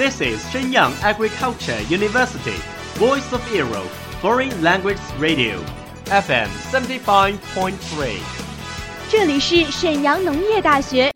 This is Shenyang Agriculture University, Voice of Europe, Foreign Language Radio, FM 75.3. 这里是沈阳农业大学